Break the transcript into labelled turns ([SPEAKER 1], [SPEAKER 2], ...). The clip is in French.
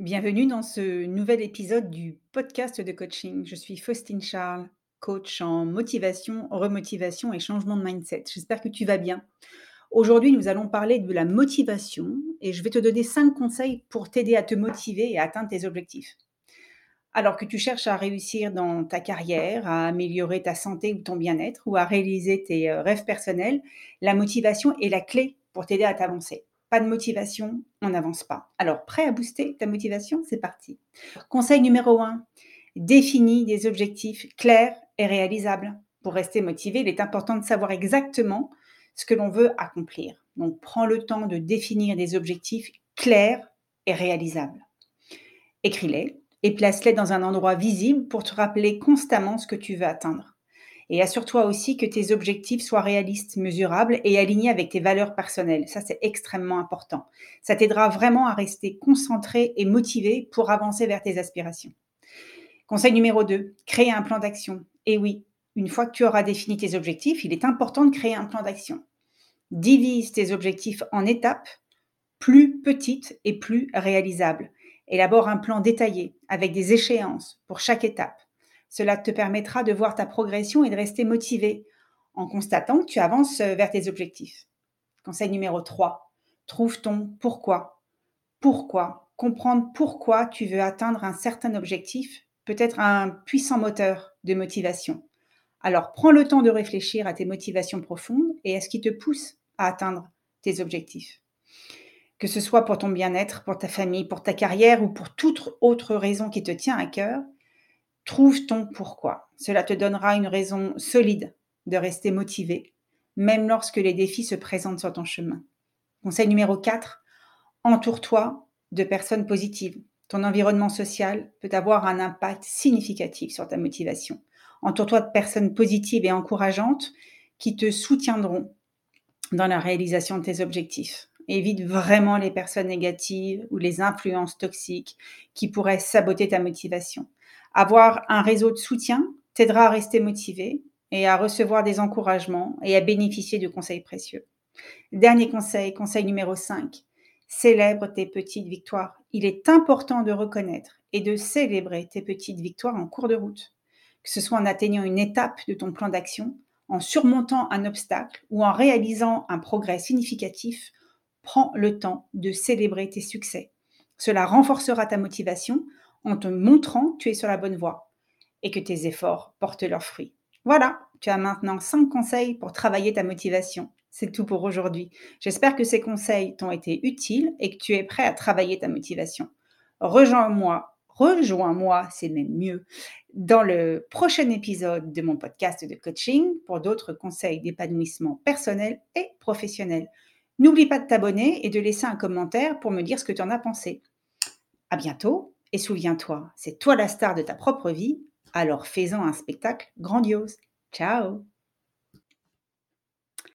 [SPEAKER 1] Bienvenue dans ce nouvel épisode du podcast de coaching. Je suis Faustine Charles, coach en motivation, remotivation et changement de mindset. J'espère que tu vas bien. Aujourd'hui, nous allons parler de la motivation et je vais te donner cinq conseils pour t'aider à te motiver et à atteindre tes objectifs. Alors que tu cherches à réussir dans ta carrière, à améliorer ta santé ou ton bien-être ou à réaliser tes euh, rêves personnels, la motivation est la clé pour t'aider à t'avancer. Pas de motivation, on n'avance pas. Alors, prêt à booster ta motivation? C'est parti. Conseil numéro 1, définis des objectifs clairs et réalisables. Pour rester motivé, il est important de savoir exactement ce que l'on veut accomplir. Donc, prends le temps de définir des objectifs clairs et réalisables. Écris-les et place-les dans un endroit visible pour te rappeler constamment ce que tu veux atteindre. Et assure-toi aussi que tes objectifs soient réalistes, mesurables et alignés avec tes valeurs personnelles. Ça, c'est extrêmement important. Ça t'aidera vraiment à rester concentré et motivé pour avancer vers tes aspirations. Conseil numéro 2, créer un plan d'action. Et oui, une fois que tu auras défini tes objectifs, il est important de créer un plan d'action. Divise tes objectifs en étapes plus petites et plus réalisables. Élabore un plan détaillé avec des échéances pour chaque étape. Cela te permettra de voir ta progression et de rester motivé en constatant que tu avances euh, vers tes objectifs. Conseil numéro 3. Trouve ton pourquoi. Pourquoi? Comprendre pourquoi tu veux atteindre un certain objectif peut être un puissant moteur de motivation. Alors prends le temps de réfléchir à tes motivations profondes et à ce qui te pousse à atteindre tes objectifs. Que ce soit pour ton bien-être, pour ta famille, pour ta carrière ou pour toute autre raison qui te tient à cœur, Trouve ton pourquoi. Cela te donnera une raison solide de rester motivé, même lorsque les défis se présentent sur ton chemin. Conseil numéro 4, entoure-toi de personnes positives. Ton environnement social peut avoir un impact significatif sur ta motivation. Entoure-toi de personnes positives et encourageantes qui te soutiendront dans la réalisation de tes objectifs. Évite vraiment les personnes négatives ou les influences toxiques qui pourraient saboter ta motivation. Avoir un réseau de soutien t'aidera à rester motivé et à recevoir des encouragements et à bénéficier de conseils précieux. Dernier conseil, conseil numéro 5. Célèbre tes petites victoires. Il est important de reconnaître et de célébrer tes petites victoires en cours de route, que ce soit en atteignant une étape de ton plan d'action, en surmontant un obstacle ou en réalisant un progrès significatif, prends le temps de célébrer tes succès. Cela renforcera ta motivation en te montrant que tu es sur la bonne voie et que tes efforts portent leurs fruits. Voilà, tu as maintenant 5 conseils pour travailler ta motivation. C'est tout pour aujourd'hui. J'espère que ces conseils t'ont été utiles et que tu es prêt à travailler ta motivation. Rejoins-moi, rejoins-moi, c'est même mieux, dans le prochain épisode de mon podcast de coaching pour d'autres conseils d'épanouissement personnel et professionnel. N'oublie pas de t'abonner et de laisser un commentaire pour me dire ce que tu en as pensé. À bientôt et souviens-toi, c'est toi la star de ta propre vie, alors fais-en un spectacle grandiose. Ciao